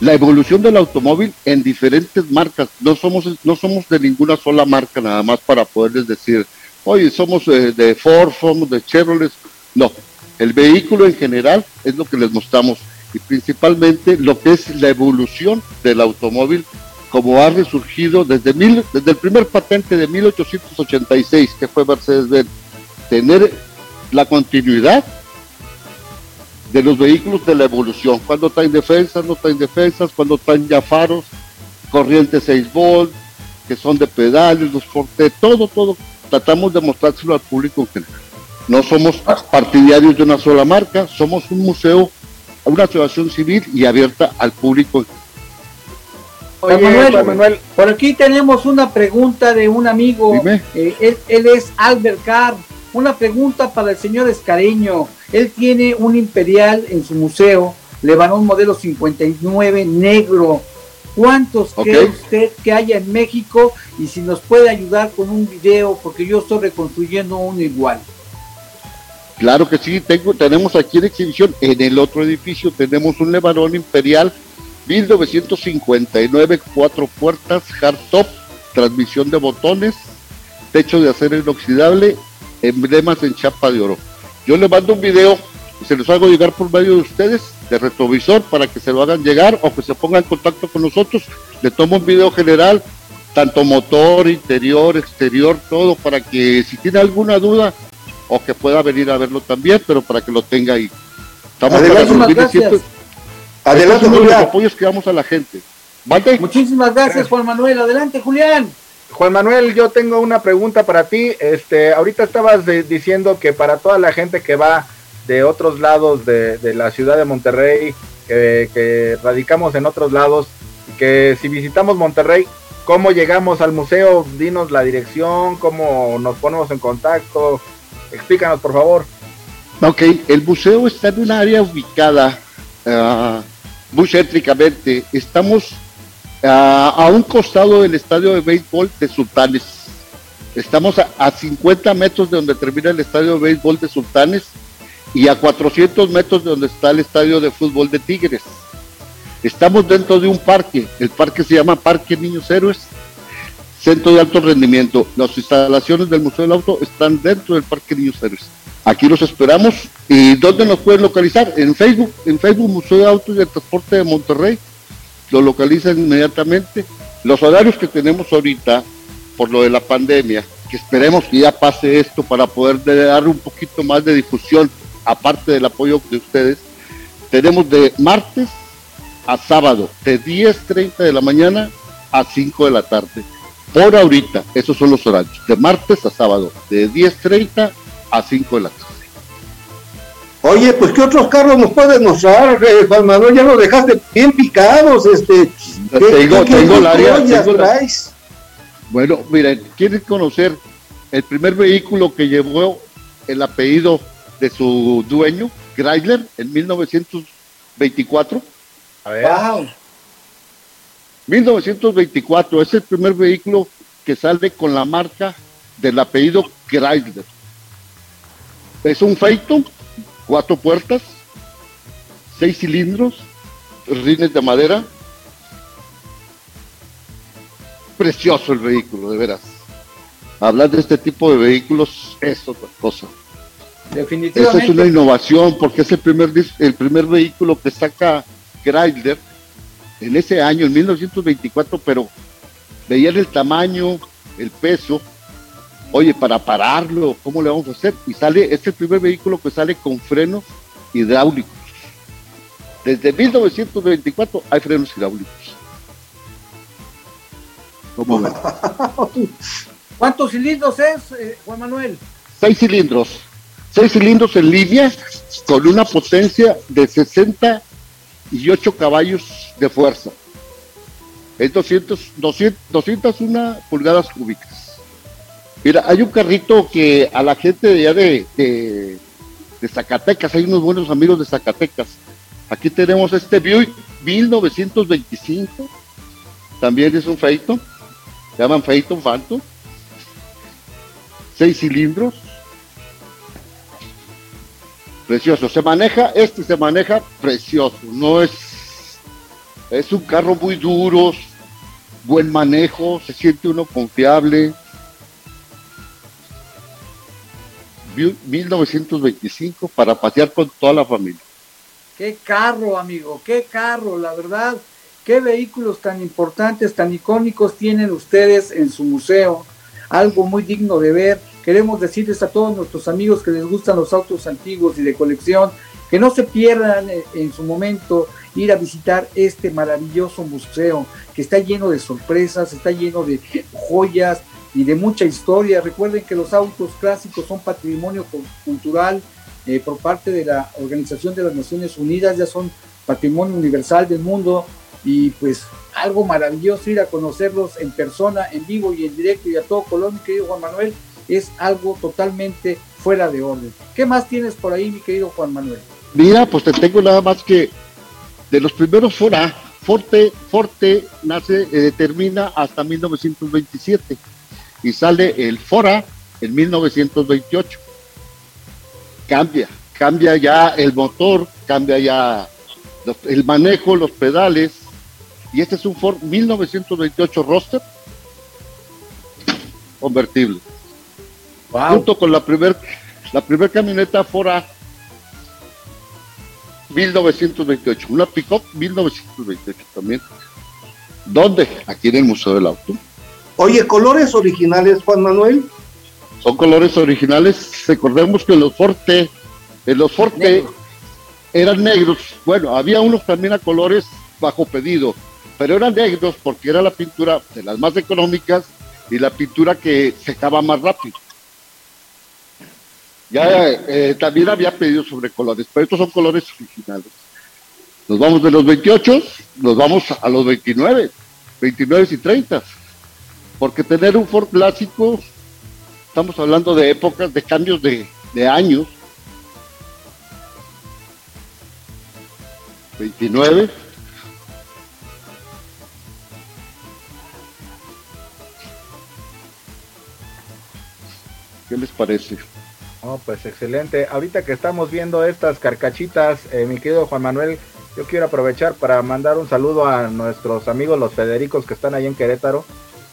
S2: la evolución del automóvil en diferentes marcas. No somos, no somos de ninguna sola marca nada más para poderles decir, oye, somos eh, de Ford, somos de Chevrolet. No, el vehículo en general es lo que les mostramos y principalmente lo que es la evolución del automóvil como ha resurgido desde, mil, desde el primer patente de 1886 que fue Mercedes-Benz, tener la continuidad de los vehículos de la evolución, cuando traen defensas, no traen defensas, cuando traen ya faros, corriente 6 volt, que son de pedales, los fortes, todo, todo, tratamos de mostrárselo al público en general. No somos partidarios de una sola marca, somos un museo, una asociación civil y abierta al público.
S1: Oye, Manuel, Manuel, por aquí tenemos una pregunta de un amigo, eh, él, él es Albert Carr, una pregunta para el señor Escareño. Él tiene un imperial en su museo, Lebanon modelo 59 negro. ¿Cuántos cree usted que haya en México? Y si nos puede ayudar con un video, porque yo estoy reconstruyendo uno igual.
S2: Claro que sí, tengo, tenemos aquí en exhibición, en el otro edificio tenemos un Lebanon Imperial 1959, cuatro puertas, hardtop, transmisión de botones, techo de acero inoxidable, emblemas en chapa de oro. Yo le mando un video y se los hago llegar por medio de ustedes, de retrovisor, para que se lo hagan llegar o que se pongan en contacto con nosotros. Le tomo un video general, tanto motor, interior, exterior, todo, para que si tiene alguna duda o que pueda venir a verlo también, pero para que lo tenga ahí.
S1: Estamos Adelante, gracias.
S2: Adelante, Julián. Los apoyos que damos a la gente.
S1: Muchísimas gracias, Juan Manuel. Adelante, Julián.
S4: Juan Manuel, yo tengo una pregunta para ti. Este, ahorita estabas diciendo que para toda la gente que va de otros lados de, la ciudad de Monterrey, que, radicamos en otros lados, que si visitamos Monterrey, ¿cómo llegamos al museo? Dinos la dirección, cómo nos ponemos en contacto. Explícanos, por favor.
S2: Ok, el museo está en un área ubicada uh, muy céntricamente. Estamos a un costado del estadio de béisbol de Sultanes. Estamos a, 50 metros de donde termina el estadio de béisbol de Sultanes y a 400 metros de donde está el estadio de fútbol de Tigres. Estamos dentro de un parque, el parque se llama Parque Niños Héroes, centro de alto rendimiento. Las instalaciones del Museo del Auto están dentro del Parque Niños Héroes. Aquí los esperamos. ¿Y dónde nos pueden localizar? En Facebook, en Facebook Museo de Autos y de Transporte de Monterrey lo localizan inmediatamente. Los horarios que tenemos ahorita, por lo de la pandemia, que esperemos que ya pase esto para poder dar un poquito más de difusión, aparte del apoyo de ustedes, tenemos de martes a sábado, de 10.30 de la mañana a 5 de la tarde. Por ahorita, esos son los horarios, de martes a sábado, de 10.30 a 5 de la tarde.
S3: Oye, pues ¿qué otros carros nos puedes mostrar, eh, Juan Manuel? Ya nos dejaste bien picados, este.
S2: tengo, tengo el área. Bueno, miren, ¿quieren conocer el primer vehículo que llevó el apellido de su dueño, Chrysler, en 1924? A ver. Wow. 1924 es el primer vehículo que sale con la marca del apellido Chrysler. Es un Phaeton cuatro puertas, seis cilindros, rines de madera. Precioso el vehículo, de veras. Hablar de este tipo de vehículos es otra cosa. Definitivamente. Esa es una innovación porque es el primer, el primer vehículo que saca Chrysler en ese año, en 1924, pero veían el tamaño, el peso, oye, para pararlo, ¿cómo le vamos a hacer? Y sale, es el primer vehículo que sale con frenos hidráulicos. Desde 1924 hay frenos hidráulicos.
S1: ¿Cuántos cilindros es, eh, Juan Manuel?
S2: Seis cilindros. Seis cilindros en línea con una potencia de 68 caballos de fuerza. Es 200, 200, 201 pulgadas cúbicas. Mira, hay un carrito que a la gente de allá de, Zacatecas, hay unos buenos amigos de Zacatecas. Aquí tenemos este Buick 1925, también es un Phaeton, se llaman Phaeton Phantom, seis cilindros, precioso. Se maneja, este se maneja precioso, no es Es un carro muy duro, buen manejo, se siente uno confiable. 1925 para pasear con toda la familia.
S1: Qué carro, amigo, qué carro, la verdad. Qué vehículos tan importantes, tan icónicos tienen ustedes en su museo. Algo muy digno de ver. Queremos decirles a todos nuestros amigos que les gustan los autos antiguos y de colección que no se pierdan eh, en su momento ir a visitar este maravilloso museo que está lleno de sorpresas, está lleno de joyas y de mucha historia. Recuerden que los autos clásicos son patrimonio cultural eh, por parte de la Organización de las Naciones Unidas, ya son patrimonio universal del mundo y pues algo maravilloso ir a conocerlos en persona, en vivo y en directo y a todo Colombia, mi querido Juan Manuel, es algo totalmente fuera de orden. ¿Qué más tienes por ahí, mi querido Juan Manuel?
S2: Mira, pues te tengo nada más que de los primeros Fora, Forte, Forte nace, eh, termina hasta 1927 y sale el Fora en 1928. Cambia, cambia ya el motor, cambia ya el manejo, los pedales, y este es un Ford 1928 Roster convertible. Junto con la primer, la primer camioneta Fora 1928, una pick-up 1928 también. ¿Dónde? Aquí en el Museo del Auto.
S3: Oye, colores originales, Juan Manuel.
S2: Son colores originales. Recordemos que los Forte, en los Forte eran negros. Bueno, había unos también a colores bajo pedido, pero eran negros porque era la pintura de las más económicas y la pintura que secaba más rápido. Ya eh, también había pedido sobre colores, pero estos son colores originales. Nos vamos de los 28, nos vamos a los 29, 29 y 30. Porque tener un Ford clásico, estamos hablando de épocas, de cambios de, de años. 29. ¿Qué les parece?
S4: Oh, pues excelente. Ahorita que estamos viendo estas carcachitas, eh, mi querido Juan Manuel, yo quiero aprovechar para mandar un saludo a nuestros amigos los Federicos que están ahí en Querétaro,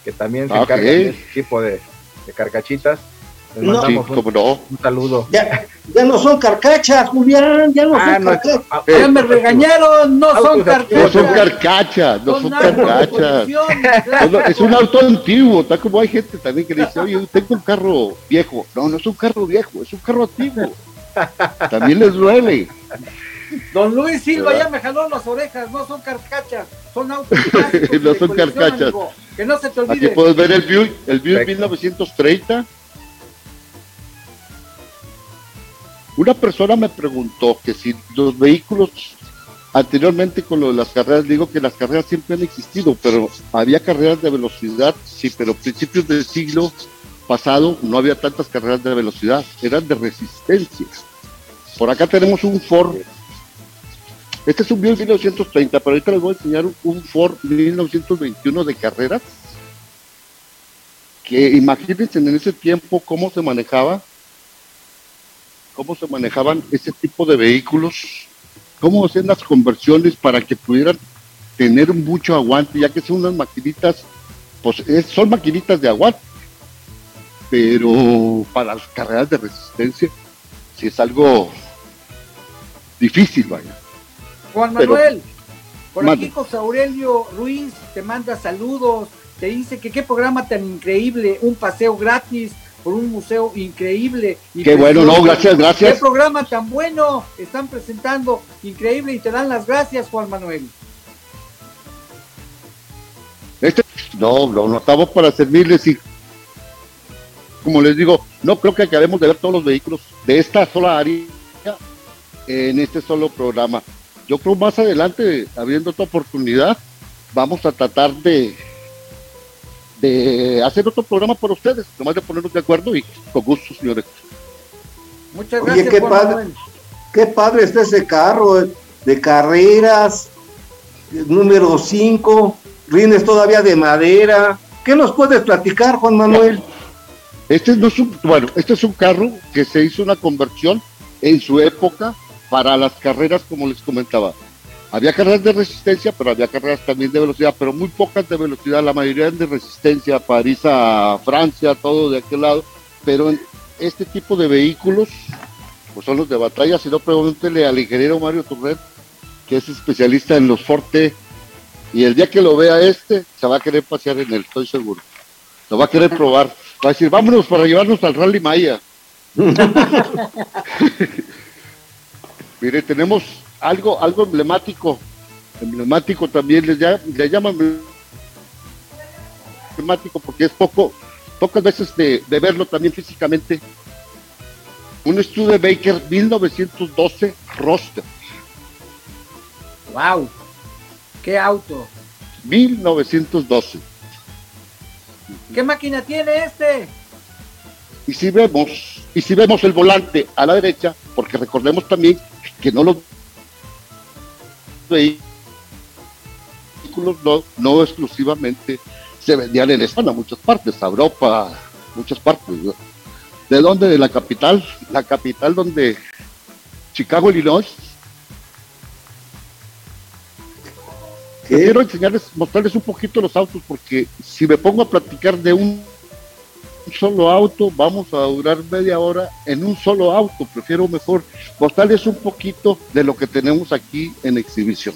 S4: que también se encargan de este tipo de, de carcachitas. Les
S2: No,
S4: mandamos
S2: sí,
S4: un,
S2: cómo no.
S4: un saludo.
S3: Ya, ya no son carcachas, Julián, ya no
S4: Ah,
S3: son
S4: no,
S3: carcachas.
S4: ah,
S1: Ya me regañaron, no son carcachas.
S2: No son carcachas, no son carcachas. Es un auto antiguo, tal como hay gente también que dice, oye, yo tengo un carro viejo. No, no es un carro viejo, es un carro antiguo. También les duele.
S1: Don Luis Silva
S2: ¿Verdad?
S1: ya me jaló las orejas, no son carcachas, son autos
S2: No son carcachas.
S1: amigo. Que no se te
S2: Aquí
S1: olvide.
S2: puedes ver el Buick, el
S4: Perfecto.
S2: 1930. Una persona me preguntó que si los vehículos anteriormente con lo de las carreras, digo que las carreras siempre han existido, pero había carreras de velocidad, sí, pero principios del siglo pasado no había tantas carreras de velocidad, eran de resistencia. Por acá tenemos un Ford. Este es un Buick 1930, pero ahorita les voy a enseñar un- Ford 1921 de carreras que imagínense en ese tiempo cómo se manejaba, cómo se manejaban ese tipo de vehículos, cómo hacían las conversiones para que pudieran tener mucho aguante, ya que son unas maquinitas, pues es- son maquinitas de aguante, pero para las carreras de resistencia, si es algo difícil, vaya.
S1: Juan
S2: Pero-
S1: Manuel, por aquí José Aurelio Ruiz te manda saludos, te dice que qué programa tan increíble, un paseo gratis por un museo increíble. y
S2: Qué bueno, no, gracias, gracias.
S1: Qué programa tan bueno están presentando, increíble y te dan las gracias Juan Manuel.
S2: Este, no, lo notamos para servirles y como les digo, no creo que acabemos de ver todos los vehículos de esta sola área en este solo programa. Yo creo más adelante, abriendo otra oportunidad, vamos a tratar de de hacer otro programa para ustedes, nomás de ponernos de acuerdo y con gusto, señores.
S1: Muchas
S3: Oye,
S1: gracias
S3: qué
S1: Juan
S3: padre.
S1: Manuel.
S3: Qué padre está ese carro de carreras, número 5, rines todavía de madera. ¿Qué nos puedes platicar, Juan Manuel?
S2: Este no es un, bueno, este es un carro que se hizo una conversión en su época para las carreras, como les comentaba. Había carreras de resistencia, pero había carreras también de velocidad, pero muy pocas de velocidad, la mayoría de resistencia, París a Francia, todo de aquel lado, pero en este tipo de vehículos, pues son los de batalla, si no pregúntele al ingeniero Mario Turret, que es especialista en los Forte, y el día que lo vea este, se va a querer pasear en él, estoy seguro. Lo va a querer probar. Va a decir, vámonos para llevarnos al Rally Maya. Mire, tenemos algo, algo emblemático, emblemático también, les, ya, le llaman emblemático porque es poco, pocas veces de, de verlo también físicamente. Un estudio de Baker 1912 roster.
S1: Wow, qué auto.
S2: 1912.
S1: ¿Qué máquina tiene este?
S2: Y si vemos, y si vemos el volante a la derecha, porque recordemos también que no los vehículos no, no exclusivamente se vendían en España, muchas partes, a Europa, muchas partes. ¿no? ¿De dónde? De la capital, la capital donde Chicago, Illinois. Quiero enseñarles, mostrarles un poquito los autos, porque si me pongo a platicar de un solo auto, vamos a durar media hora en un solo auto. Prefiero mejor mostrarles un poquito de lo que tenemos aquí en exhibición.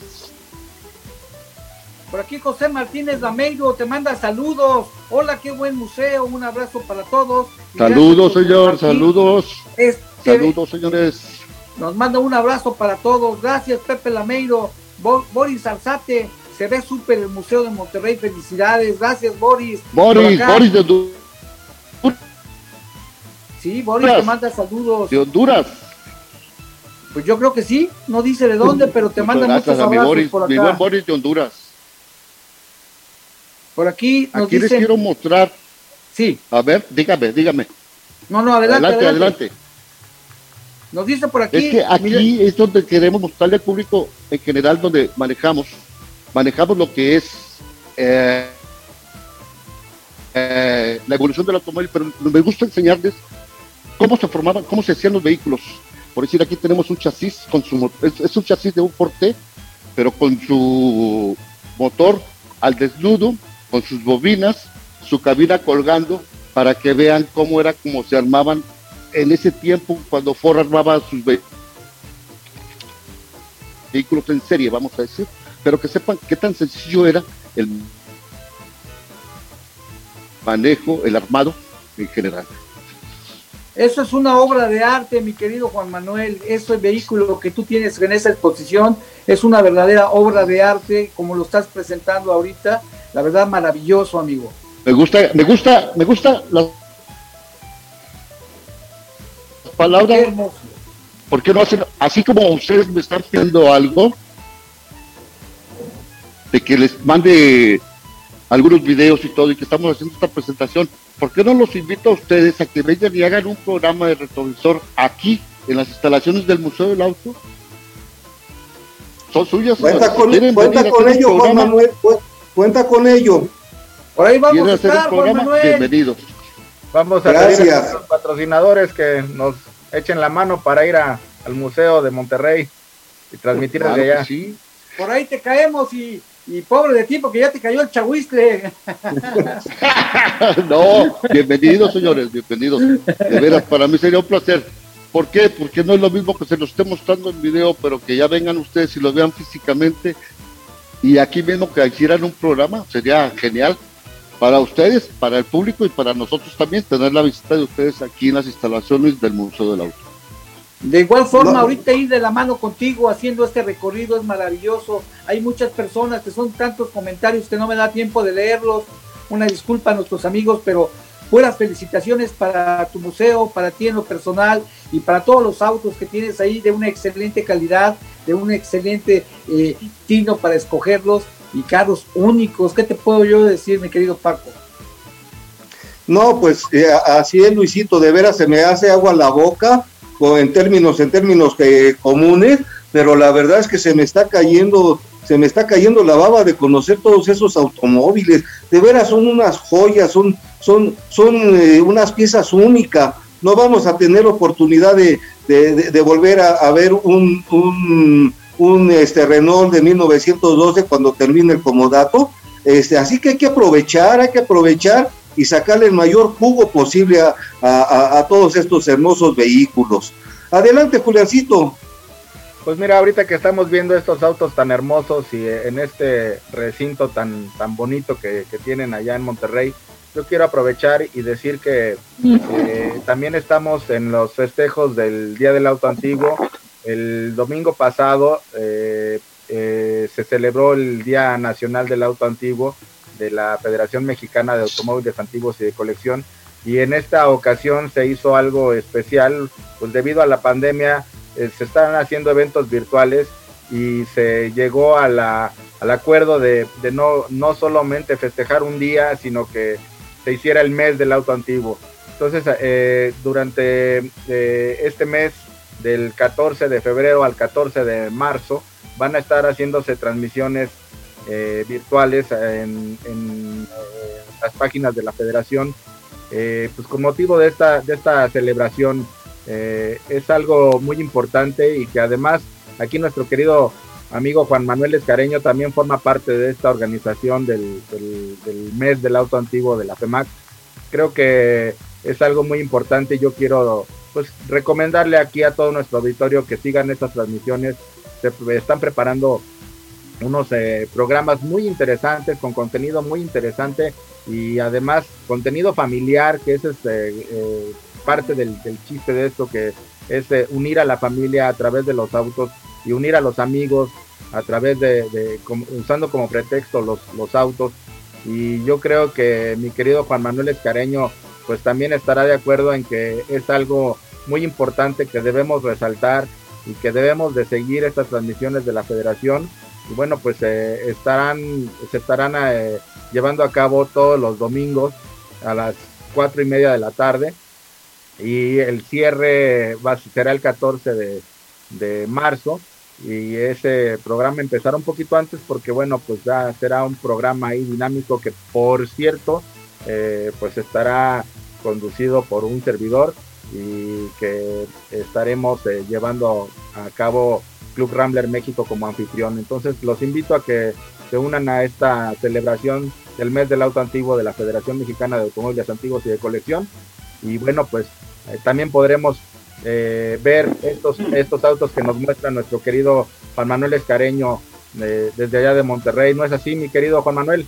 S1: Por aquí José Martínez Lameiro te manda saludos. Hola, qué buen museo. Un abrazo para todos.
S2: Saludos, señor, saludos.
S1: Este,
S2: Saludos, señores.
S1: Nos manda un abrazo para todos. Gracias, Pepe Lameiro. Bo- Boris Alzate. Se ve súper el Museo de Monterrey. Felicidades. Gracias, Boris.
S2: Boris, Boris de, Hondu-
S1: Sí, Boris te manda saludos.
S2: de Honduras.
S1: Pues yo creo que sí. No dice de dónde, pero te manda muchos
S2: a mi
S1: abrazos
S2: Boris,
S1: por
S2: mi buen Boris de Honduras.
S1: Por aquí nos
S2: Aquí les quiero mostrar.
S1: Sí.
S2: A ver, dígame, dígame.
S1: No, no, adelante,
S2: adelante,
S1: adelante.
S2: adelante.
S1: Nos dice por aquí.
S2: Es que aquí es donde queremos mostrarle al público en general donde manejamos, manejamos lo que es eh, eh, la evolución del automóvil, pero me gusta enseñarles cómo se formaban, cómo se hacían los vehículos. Por decir, aquí tenemos un chasis con su es, es un chasis de un Forte, pero con su motor al desnudo, con sus bobinas, su cabina colgando, para que vean cómo era como se armaban en ese tiempo cuando Ford armaba sus ve- vehículos en serie, vamos a decir, pero que sepan qué tan sencillo era el manejo, el armado en general.
S1: Eso es una obra de arte, mi querido Juan Manuel. Ese vehículo que tú tienes en esa exposición es una verdadera obra de arte, como lo estás presentando ahorita. La verdad, maravilloso, amigo.
S2: Me gusta, me gusta, me gusta las palabras. ¿por qué no hacen, así como ustedes me están pidiendo algo, de que les mande algunos videos y todo, y que estamos haciendo esta presentación, ¿por qué no los invito a ustedes a que vengan y hagan un programa de retrovisor aquí, en las instalaciones del Museo del Auto? Son suyas.
S3: Cuenta con, cuenta con
S2: hacer
S3: ello, Juan Manuel. cu- Cuenta con ello.
S1: Por ahí vamos a
S2: hacer un
S1: estar, Juan
S2: programa,
S1: Manuel.
S2: bienvenidos.
S4: Vamos a
S3: Gracias.
S4: pedir a los patrocinadores que nos echen la mano para ir a- al Museo de Monterrey y transmitir
S2: Claro
S4: desde allá.
S2: sí.
S1: Por ahí te caemos y, y pobre de ti, porque ya te cayó el chahuistle.
S2: no, bienvenidos señores, bienvenidos. De veras, para mí sería un placer. ¿Por qué? Porque no es lo mismo que se lo esté mostrando en video, pero que ya vengan ustedes y lo vean físicamente. Y aquí mismo que hicieran un programa, sería genial para ustedes, para el público y para nosotros también, tener la visita de ustedes aquí en las instalaciones del Museo del Auto.
S1: De igual forma,
S3: No.
S1: ahorita ir de la mano contigo haciendo este recorrido es maravilloso. Hay muchas personas que son tantos comentarios que no me da tiempo de leerlos. Una disculpa a nuestros amigos, pero buenas felicitaciones para tu museo, para ti en lo personal y para todos los autos que tienes ahí de una excelente calidad, de un excelente eh, tino para escogerlos y carros únicos. ¿Qué te puedo yo decir, mi querido Paco?
S3: No, pues eh, así es, Luisito, de veras se me hace agua la boca en términos, en términos eh, comunes, pero la verdad es que se me está cayendo, se me está cayendo la baba de conocer todos esos automóviles. De veras son unas joyas, son, son, son eh, unas piezas únicas. No vamos a tener oportunidad de, de- volver a, a ver un, un, un este, Renault de 1912 cuando termine el comodato. Este, así que hay que aprovechar, hay que aprovechar y sacarle el mayor jugo posible a, a, a todos estos hermosos vehículos. Adelante, Juliancito.
S4: Pues mira, ahorita que estamos viendo estos autos tan hermosos y en este recinto tan, tan bonito que, que tienen allá en Monterrey, yo quiero aprovechar y decir que eh, también estamos en los festejos del Día del Auto Antiguo. El domingo pasado eh, eh, se celebró el Día Nacional del Auto Antiguo de la Federación Mexicana de Automóviles Antiguos y de Colección. Y en esta ocasión se hizo algo especial, pues debido a la pandemia se están haciendo eventos virtuales y se llegó a la, al acuerdo de, de, no, no solamente festejar un día, sino que se hiciera el mes del auto antiguo. Entonces, eh, durante eh, este mes, del 14 de febrero al 14 de marzo, van a estar haciéndose transmisiones eh, virtuales en, en las páginas de la federación, pues con motivo de esta, de esta celebración. es algo muy importante y que además aquí nuestro querido amigo Juan Manuel Escareño también forma parte de esta organización del, del, mes del auto antiguo de la FEMAC. Creo que es algo muy importante y yo quiero pues recomendarle aquí a todo nuestro auditorio que sigan estas transmisiones. Se están preparando unos eh, programas muy interesantes, con contenido muy interesante y además contenido familiar, que es este, eh, parte del, chiste de esto, que es eh, unir a la familia a través de los autos y unir a los amigos a través de, usando como pretexto los, los autos. Y yo creo que mi querido Juan Manuel Escareño pues también estará de acuerdo en que es algo muy importante que debemos resaltar y que debemos de seguir estas transmisiones de la federación. Y bueno, pues eh, estarán, se estarán eh, llevando a cabo todos los domingos a las cuatro y media de la tarde. Y el cierre será el 14 de, de marzo y ese programa empezará un poquito antes porque bueno pues ya será un programa ahí dinámico que por cierto eh, pues estará conducido por un servidor y que estaremos eh, llevando a cabo Club Rambler México como anfitrión entonces los invito a que se unan a esta celebración del mes del auto antiguo de la Federación Mexicana de Automóviles Antiguos y de Colección y bueno pues eh, también podremos eh, ver estos, estos autos que nos muestra nuestro querido Juan Manuel Escareño eh, desde allá de Monterrey. ¿No es así, mi querido Juan Manuel?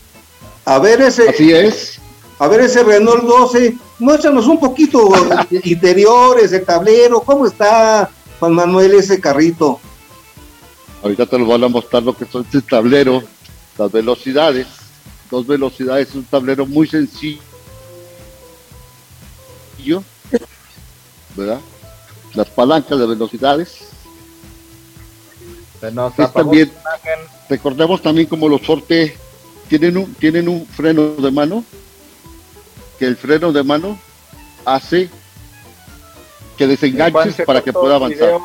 S3: A ver ese.
S2: Así es.
S3: A ver ese Renault 12, muéstranos un poquito interiores, el tablero, ¿cómo está Juan Manuel ese carrito?
S2: Ahorita te lo van a mostrar lo que son este tablero, las velocidades, dos velocidades, un tablero muy sencillo, ¿verdad? las palancas de velocidades. Es también, recordemos también como los Forte tienen un, tienen un freno de mano, que el freno de mano hace que desenganches para que pueda avanzar.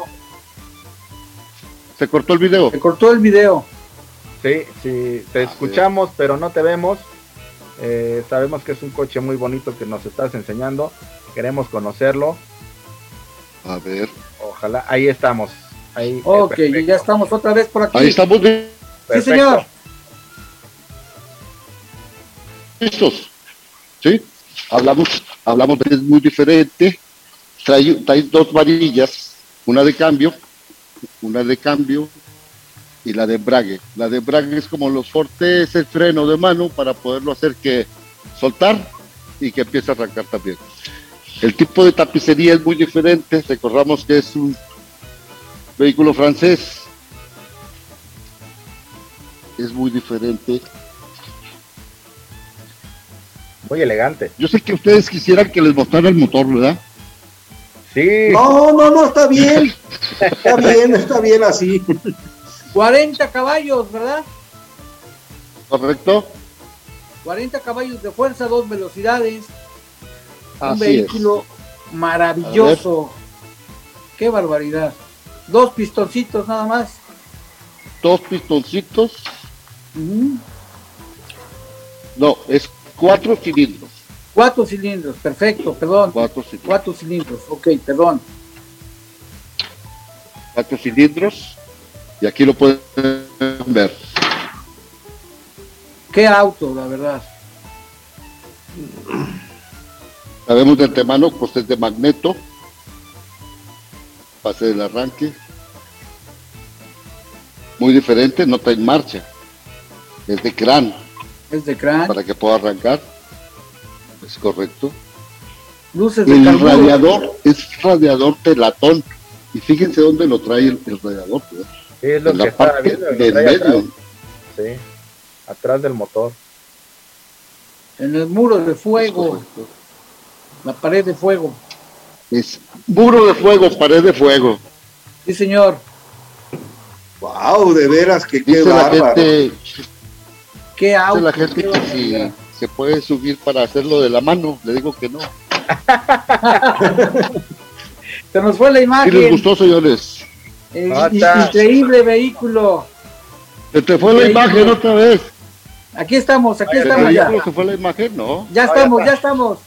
S2: ¿Se cortó el video?
S1: Se cortó el video.
S4: Sí, sí, te escuchamos, pero no te vemos. Eh, sabemos que es un coche muy bonito que nos estás enseñando. Queremos conocerlo.
S2: A ver.
S4: Ojalá, ahí estamos. Ahí,
S1: ok, ya estamos otra vez por aquí.
S2: Ahí estamos.
S1: Sí, señor.
S2: Listos. Sí, hablamos, hablamos de es muy diferente. Trae, trae dos varillas, una de cambio, una de cambio y la de embrague. La de embrague es como los fortes, el freno de mano para poderlo hacer que soltar y que empiece a arrancar también. El tipo de tapicería es muy diferente. Recordamos que es un vehículo francés. Es muy diferente.
S4: Muy elegante.
S2: Yo sé que ustedes quisieran que les mostrara el motor, ¿verdad?
S4: Sí.
S3: No, no, no, está bien. Está bien, está bien así.
S1: 40 caballos, ¿verdad?
S2: Correcto.
S1: 40 caballos de fuerza, dos velocidades, un vehículo maravilloso. Qué barbaridad. Dos pistoncitos nada más.
S2: Dos pistoncitos. No, es cuatro cilindros.
S1: Cuatro cilindros, perfecto, perdón.
S2: Cuatro cilindros.
S1: Cuatro cilindros, ok, perdón.
S2: Cuatro cilindros. Y aquí lo pueden ver.
S1: Qué auto, la verdad.
S2: Sabemos de antemano, pues es de magneto. Pase del arranque. Muy diferente, no está en marcha. Es de crán.
S1: Es de crán.
S2: Para que pueda arrancar. Es correcto.
S1: Luces de
S2: El
S1: carburo.
S2: radiador es radiador de latón. Y fíjense dónde lo trae el, el radiador. pues.
S4: Sí, es lo
S2: En
S4: que
S2: la
S4: está
S2: parte
S4: viendo,
S2: del medio.
S4: atrás. Sí, atrás del motor.
S1: En el muro de fuego. La pared de fuego.
S2: Es muro de fuego, pared de fuego.
S1: Sí, señor.
S3: Wow, de veras que qué
S2: Dice la gente,
S1: Qué auto.
S2: dice la gente
S1: qué
S2: que si
S1: barbaridad.
S2: Se puede subir para hacerlo de la mano. Le digo que no.
S1: Se nos fue la
S2: ¿Sí les
S1: imagen.
S2: gustó, señores?
S1: Eh, increíble vehículo.
S2: Se te fue la imagen otra vez.
S1: Aquí estamos, aquí estamos
S2: ¿El
S1: ya.
S2: se fue la imagen? No.
S1: Ya estamos,
S4: ya
S1: estamos.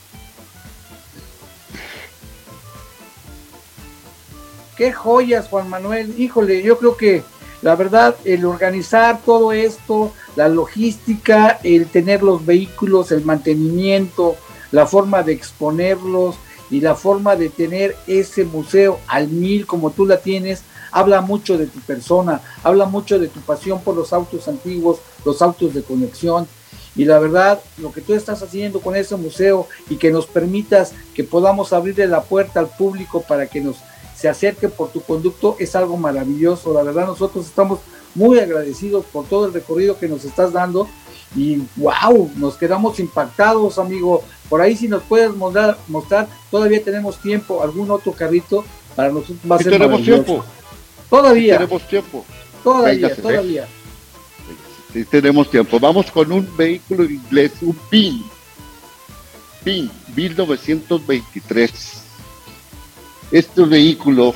S1: Qué joyas, Juan Manuel. Híjole, yo creo que la verdad, el organizar todo esto, la logística, el tener los vehículos, el mantenimiento, la forma de exponerlos y la forma de tener ese museo al mil como tú la tienes, habla mucho de tu persona, habla mucho de tu pasión por los autos antiguos, los autos de conexión. Y la verdad, lo que tú estás haciendo con ese museo y que nos permitas que podamos abrirle la puerta al público para que nos se acerque por tu conducto es algo maravilloso. La verdad, nosotros estamos muy agradecidos por todo el recorrido que nos estás dando y wow, nos quedamos impactados, amigo. Por ahí si nos puedes mostrar, mostrar todavía tenemos tiempo, algún otro carrito para nosotros va a ser
S2: tenemos tiempo.
S1: Todavía,
S2: Tenemos tiempo.
S1: todavía,
S2: Véngase,
S1: todavía.
S2: Sí tenemos tiempo. Vamos con un vehículo inglés, un PIN. PIN, 1923. Este vehículo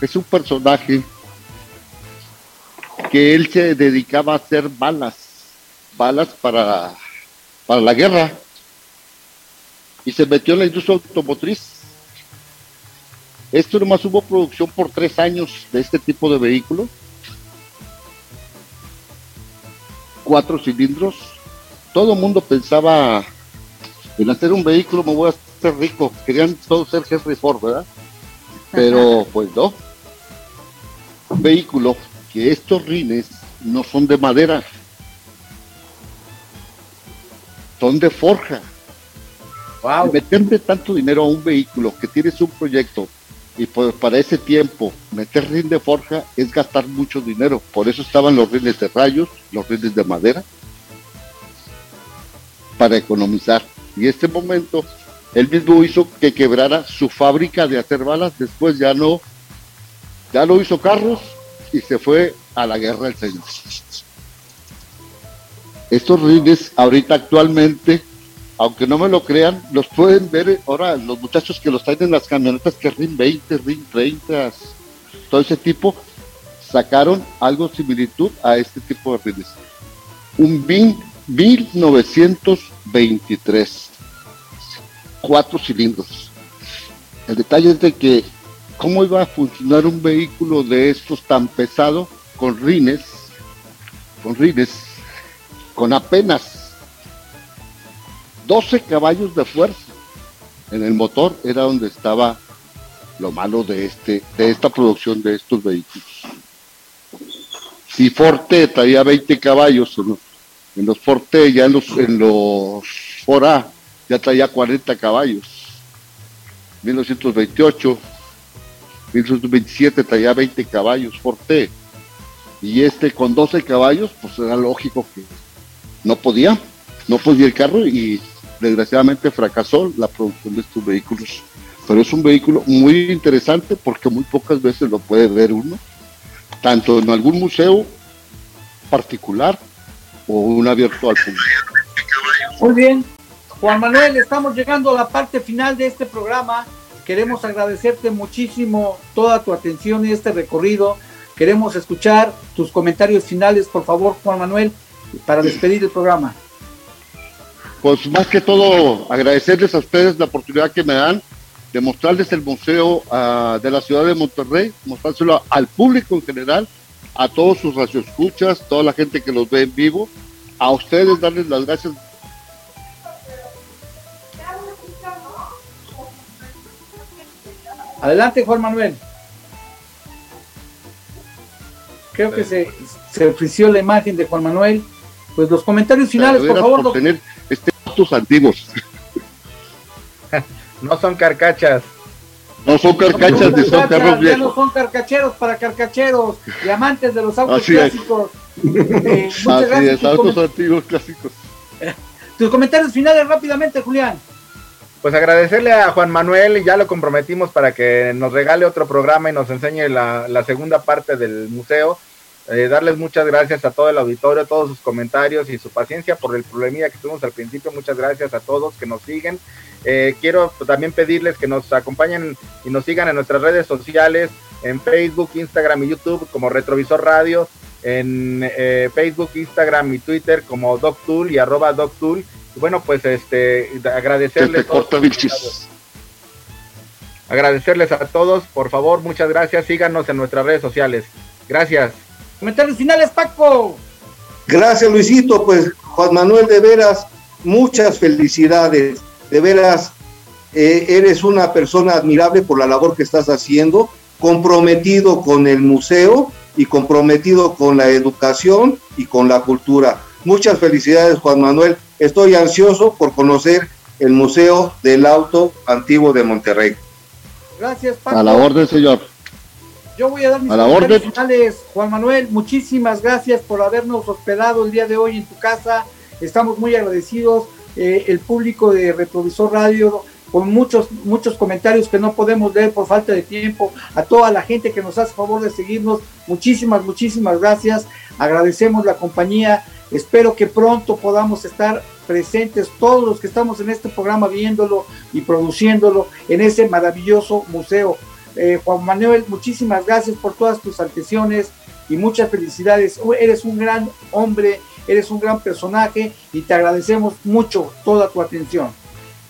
S2: es un personaje que él se dedicaba a hacer balas, balas para, para la guerra. Y se metió en la industria automotriz. Esto nomás hubo producción por tres años de este tipo de vehículo. Cuatro cilindros. Todo el mundo pensaba en hacer un vehículo, me voy a hacer rico. Querían todos ser Henry Ford, ¿verdad? Pero pues no. Un vehículo que estos rines no son de madera, son de forja.
S1: Wow.
S2: Y meterle tanto dinero a un vehículo que tienes un proyecto y pues para ese tiempo meter rin de forja es gastar mucho dinero. Por eso estaban los rines de rayos, los rines de madera, para economizar. Y este momento, él mismo hizo que quebrara su fábrica de hacer balas. Después ya no, ya no hizo carros y se fue a la guerra el señor. Estos rines ahorita actualmente aunque no me lo crean, los pueden ver ahora los muchachos que los traen en las camionetas que RIN 20, RIN 30, todo ese tipo, sacaron algo similitud a este tipo de rines. Un BIN 1923, cuatro cilindros. El detalle es de que cómo iba a funcionar un vehículo de estos tan pesado con rines, con rines, con apenas 12 caballos de fuerza en el motor era donde estaba lo malo de este de esta producción de estos vehículos. Si Forte traía 20 caballos en los, en los Forte ya en los en los Fora ya traía 40 caballos. 1928 1927 traía 20 caballos Forte y este con 12 caballos pues era lógico que no podía no podía el carro y desgraciadamente fracasó la producción de estos vehículos. Pero es un vehículo muy interesante porque muy pocas veces lo puede ver uno, tanto en algún museo particular o un abierto al público.
S1: Muy bien. Juan Manuel, estamos llegando a la parte final de este programa. Queremos agradecerte muchísimo toda tu atención en este recorrido. Queremos escuchar tus comentarios finales, por favor, Juan Manuel, para despedir el programa.
S2: Pues más que todo agradecerles a ustedes la oportunidad que me dan de mostrarles el museo ah, de la ciudad de Monterrey, mostrárselo al público en general a todos sus radioescuchas, toda la gente que los ve en vivo, a ustedes darles las gracias.
S1: Adelante, Juan Manuel. Creo que se, se ofreció la imagen de Juan Manuel. Pues los comentarios finales, por favor.
S2: Por tener este, antiguos.
S4: no son carcachas.
S2: No son carcachas, no son, carros
S1: viejos. Ya no son carcacheros para carcacheros y amantes de los autos clásicos.
S2: Eh, muchas Así es, autos antiguos clásicos.
S1: Tus comentarios finales rápidamente, Julián.
S4: Pues agradecerle a Juan Manuel, ya lo comprometimos para que nos regale otro programa y nos enseñe la, la segunda parte del museo. Eh, darles muchas gracias a todo el auditorio, todos sus comentarios y su paciencia por el problemilla que tuvimos al principio. Muchas gracias a todos que nos siguen. Eh, quiero también pedirles que nos acompañen y nos sigan en nuestras redes sociales, en Facebook, Instagram y YouTube como Retrovisor Radio, en eh, Facebook, Instagram y Twitter como DocTool y arroba DocTool. Bueno, pues este agradecerles. agradecerles a todos, por favor, muchas gracias. Síganos en nuestras redes sociales. Gracias.
S1: Comentarios finales, Paco.
S3: Gracias, Luisito. Pues, Juan Manuel, de veras, muchas felicidades. De veras, eh, eres una persona admirable por la labor que estás haciendo, comprometido con el museo y comprometido con la educación y con la cultura. Muchas felicidades, Juan Manuel. Estoy ansioso por conocer el Museo del Auto Antiguo de Monterrey.
S1: Gracias, Paco.
S2: A la orden, señor.
S1: Yo voy a dar mis a finales. Juan Manuel, muchísimas gracias por habernos hospedado el día de hoy en tu casa. Estamos muy agradecidos. Eh, el público de Retrovisor Radio, con muchos, muchos comentarios que no podemos leer por falta de tiempo. A toda la gente que nos hace favor de seguirnos, muchísimas, muchísimas gracias. Agradecemos la compañía. Espero que pronto podamos estar presentes todos los que estamos en este programa viéndolo y produciéndolo en ese maravilloso museo. Eh, Juan Manuel, muchísimas gracias por todas tus atenciones y muchas felicidades. Eres un gran hombre, eres un gran personaje y te agradecemos mucho toda tu atención.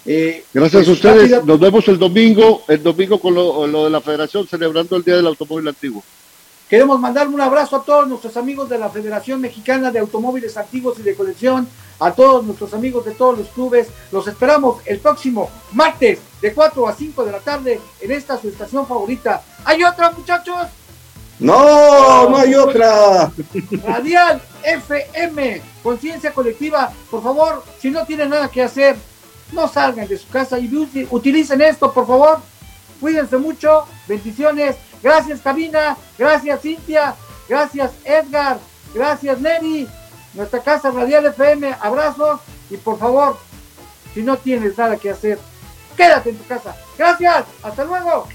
S2: Eh, gracias a pues, ustedes. Nos vemos el domingo, el domingo con lo, lo de la Federación celebrando el Día del Automóvil Antiguo.
S1: Queremos mandar un abrazo a todos nuestros amigos de la Federación Mexicana de Automóviles Antiguos y de Colección, a todos nuestros amigos de todos los clubes. Los esperamos el próximo martes de 4 a 5 de la tarde en esta su estación favorita. ¿Hay otra, muchachos?
S3: No, no hay otra.
S1: Radial FM, conciencia colectiva. Por favor, si no tienen nada que hacer, no salgan de su casa y utilicen esto, por favor. Cuídense mucho. Bendiciones. Gracias, Cabina. Gracias, Cintia. Gracias, Edgar. Gracias, Neri. Nuestra casa Radial FM. Abrazos. Y por favor, si no tienes nada que hacer, quédate en tu casa. Gracias. Hasta luego.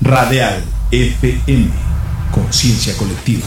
S5: Radial FM. Conciencia colectiva.